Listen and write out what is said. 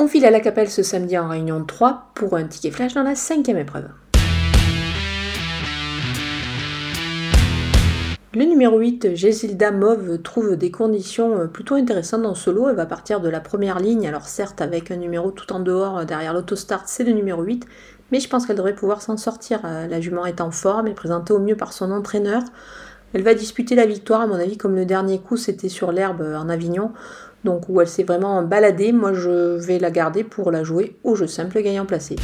On file à la Capelle ce samedi en réunion 3 pour un ticket flash dans la cinquième épreuve. Le numéro 8, Gésilda Mauve, trouve des conditions euh, plutôt intéressantes dans ce lot. Elle va partir de la première ligne, alors certes avec un numéro tout en dehors euh, derrière l'autostart, c'est le numéro 8, mais je pense qu'elle devrait pouvoir s'en sortir. Euh, la jument est en forme et présentée au mieux par son entraîneur. Elle va disputer la victoire, à mon avis, comme le dernier coup c'était sur l'herbe en Avignon, donc où elle s'est vraiment baladée. Moi je vais la garder pour la jouer au jeu simple gagnant placé.